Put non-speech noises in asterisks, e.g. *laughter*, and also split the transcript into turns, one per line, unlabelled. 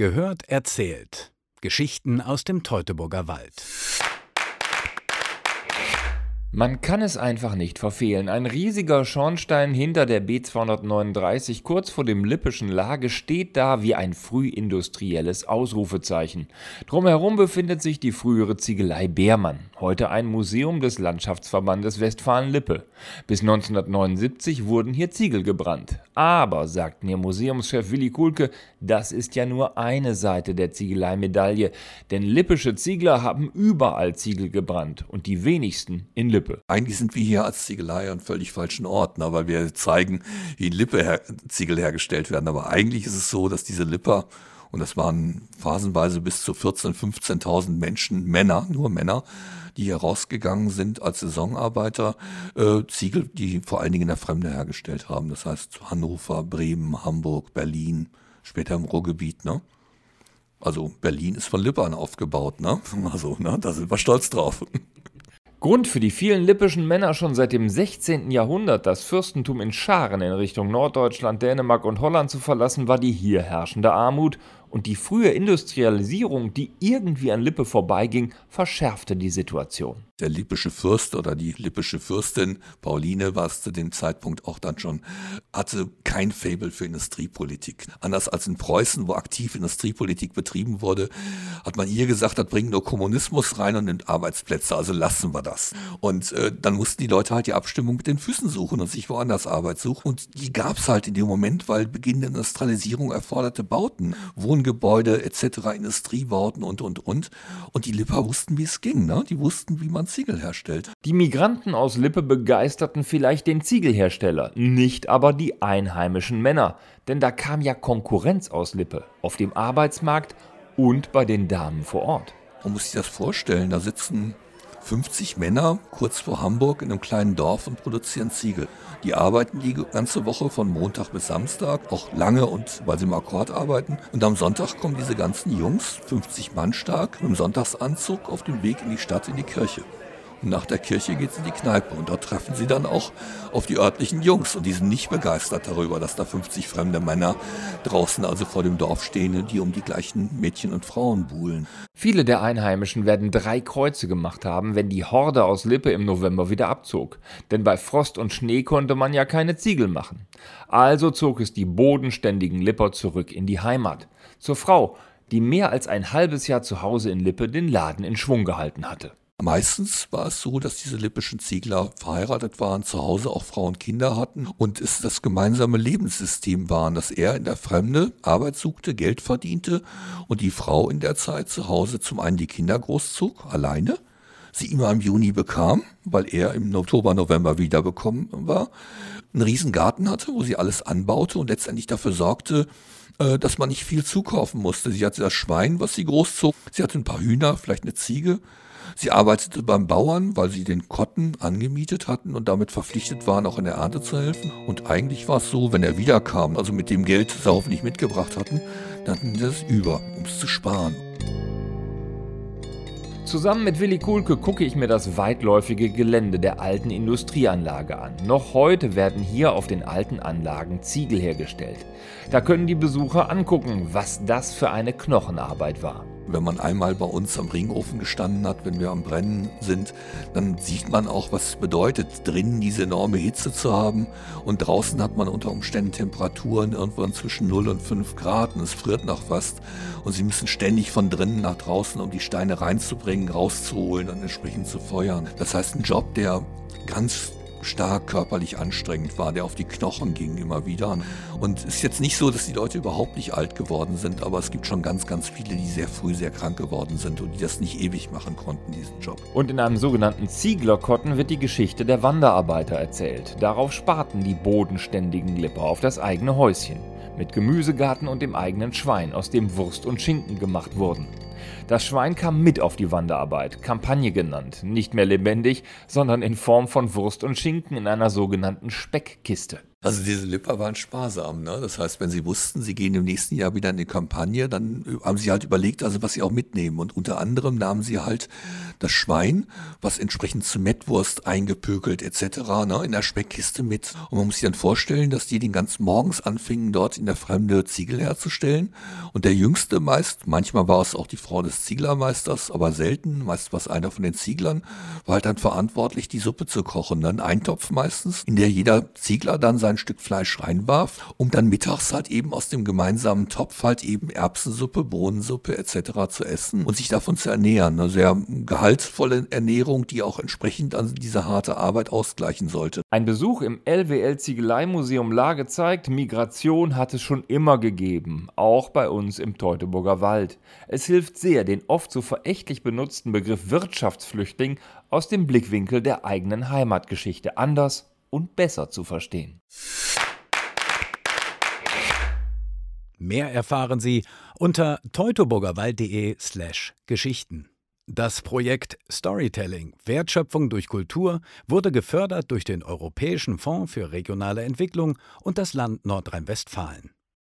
Gehört erzählt. Geschichten aus dem Teutoburger Wald.
Man kann es einfach nicht verfehlen. Ein riesiger Schornstein hinter der B239 kurz vor dem Lippischen Lage steht da wie ein frühindustrielles Ausrufezeichen. Drumherum befindet sich die frühere Ziegelei Beermann, heute ein Museum des Landschaftsverbandes Westfalen-Lippe. Bis 1979 wurden hier Ziegel gebrannt. Aber, sagt mir Museumschef Willi Kuhlke, das ist ja nur eine Seite der Ziegeleimedaille, denn lippische Ziegler haben überall Ziegel gebrannt und die wenigsten in Lippe.
Eigentlich sind wir hier als Ziegelei an völlig falschen Orten, weil wir zeigen, wie in Lippe Ziegel hergestellt werden. Aber eigentlich ist es so, dass diese Lipper, und das waren phasenweise bis zu 14.000, 15.000 Menschen, Männer, nur Männer, die hier rausgegangen sind als Saisonarbeiter, äh, Ziegel, die vor allen Dingen in der Fremde hergestellt haben. Das heißt Hannover, Bremen, Hamburg, Berlin, später im Ruhrgebiet, ne? Also Berlin ist von Lippern aufgebaut, ne? *laughs* Also, ne? Da sind wir stolz drauf.
Grund für die vielen lippischen Männer schon seit dem 16. Jahrhundert das Fürstentum in Scharen in Richtung Norddeutschland, Dänemark und Holland zu verlassen, war die hier herrschende Armut und die frühe Industrialisierung, die irgendwie an Lippe vorbeiging, verschärfte die Situation.
Der lippische Fürst oder die lippische Fürstin, Pauline war es zu dem Zeitpunkt auch dann schon, hatte kein Fable für Industriepolitik. Anders als in Preußen, wo aktiv Industriepolitik betrieben wurde, hat man ihr gesagt, das bringt nur Kommunismus rein und nimmt Arbeitsplätze, also lassen wir das. Und äh, dann mussten die Leute halt die Abstimmung mit den Füßen suchen und sich woanders Arbeit suchen. Und die gab es halt in dem Moment, weil Beginn der Industrialisierung erforderte Bauten, Wohn Wohngebäude etc., Industriebauten und, und, und. Und die Lipper wussten, wie es ging. Ne? Die wussten, wie man Ziegel herstellt.
Die Migranten aus Lippe begeisterten vielleicht den Ziegelhersteller, nicht aber die einheimischen Männer. Denn da kam ja Konkurrenz aus Lippe, auf dem Arbeitsmarkt und bei den Damen vor Ort.
Man muss sich das vorstellen, da sitzen 50 Männer kurz vor Hamburg in einem kleinen Dorf und produzieren Ziegel. Die arbeiten die ganze Woche von Montag bis Samstag, auch lange und weil sie im Akkord arbeiten. Und am Sonntag kommen diese ganzen Jungs, 50 Mann stark, dem Sonntagsanzug auf dem Weg in die Stadt, in die Kirche. Nach der Kirche geht es in die Kneipe und dort treffen sie dann auch auf die örtlichen Jungs und die sind nicht begeistert darüber, dass da 50 fremde Männer draußen also vor dem Dorf stehen, die um die gleichen Mädchen und Frauen buhlen.
Viele der Einheimischen werden drei Kreuze gemacht haben, wenn die Horde aus Lippe im November wieder abzog. Denn bei Frost und Schnee konnte man ja keine Ziegel machen. Also zog es die bodenständigen Lipper zurück in die Heimat. Zur Frau, die mehr als ein halbes Jahr zu Hause in Lippe den Laden in Schwung gehalten hatte.
Meistens war es so, dass diese lippischen Ziegler verheiratet waren, zu Hause auch Frauen und Kinder hatten und es das gemeinsame Lebenssystem waren, dass er in der Fremde Arbeit suchte, Geld verdiente und die Frau in der Zeit zu Hause zum einen die Kinder großzog, alleine, sie immer im Juni bekam, weil er im Oktober, November wiederbekommen war, einen riesen Garten hatte, wo sie alles anbaute und letztendlich dafür sorgte, äh, dass man nicht viel zukaufen musste. Sie hatte das Schwein, was sie großzog, sie hatte ein paar Hühner, vielleicht eine Ziege, Sie arbeitete beim Bauern, weil sie den Kotten angemietet hatten und damit verpflichtet waren, auch in der Ernte zu helfen. Und eigentlich war es so, wenn er wiederkam, also mit dem Geld, das sie hoffentlich mitgebracht hatten, dann hatten sie es über, um es zu sparen.
Zusammen mit Willi Kuhlke gucke ich mir das weitläufige Gelände der alten Industrieanlage an. Noch heute werden hier auf den alten Anlagen Ziegel hergestellt. Da können die Besucher angucken, was das für eine Knochenarbeit war.
Wenn man einmal bei uns am Ringofen gestanden hat, wenn wir am Brennen sind, dann sieht man auch, was es bedeutet, drinnen diese enorme Hitze zu haben. Und draußen hat man unter Umständen Temperaturen irgendwann zwischen 0 und 5 Grad und es friert noch fast. Und sie müssen ständig von drinnen nach draußen, um die Steine reinzubringen, rauszuholen und entsprechend zu feuern. Das heißt, ein Job, der ganz stark körperlich anstrengend war, der auf die Knochen ging immer wieder. Und es ist jetzt nicht so, dass die Leute überhaupt nicht alt geworden sind, aber es gibt schon ganz, ganz viele, die sehr früh sehr krank geworden sind und die das nicht ewig machen konnten, diesen Job.
Und in einem sogenannten Zieglerkotten wird die Geschichte der Wanderarbeiter erzählt. Darauf sparten die bodenständigen Lipper auf das eigene Häuschen. Mit Gemüsegarten und dem eigenen Schwein, aus dem Wurst und Schinken gemacht wurden. Das Schwein kam mit auf die Wanderarbeit, Kampagne genannt, nicht mehr lebendig, sondern in Form von Wurst und Schinken in einer sogenannten Speckkiste.
Also diese Lipper waren sparsam. Ne? Das heißt, wenn sie wussten, sie gehen im nächsten Jahr wieder in die Kampagne, dann äh, haben sie halt überlegt, also was sie auch mitnehmen. Und unter anderem nahmen sie halt das Schwein, was entsprechend zu Mettwurst eingepökelt etc. Ne, in der Speckkiste mit. Und man muss sich dann vorstellen, dass die den ganz morgens anfingen, dort in der Fremde Ziegel herzustellen. Und der Jüngste meist, manchmal war es auch die Frau des Zieglermeisters, aber selten, meist war es einer von den Zieglern, war halt dann verantwortlich, die Suppe zu kochen. Dann ein Topf meistens, in der jeder Ziegler dann sein Stück Fleisch reinwarf, um dann mittags halt eben aus dem gemeinsamen Topf halt eben Erbsensuppe, Bohnensuppe etc. zu essen und sich davon zu ernähren. Eine sehr gehaltvolle Ernährung, die auch entsprechend an diese harte Arbeit ausgleichen sollte.
Ein Besuch im LWL Ziegeleimuseum Lage zeigt, Migration hat es schon immer gegeben, auch bei uns im Teutoburger Wald. Es hilft sehr, den oft so verächtlich benutzten Begriff Wirtschaftsflüchtling aus dem Blickwinkel der eigenen Heimatgeschichte anders und besser zu verstehen.
Mehr erfahren Sie unter teutoburgerwald.de slash Geschichten. Das Projekt Storytelling Wertschöpfung durch Kultur wurde gefördert durch den Europäischen Fonds für regionale Entwicklung und das Land Nordrhein-Westfalen.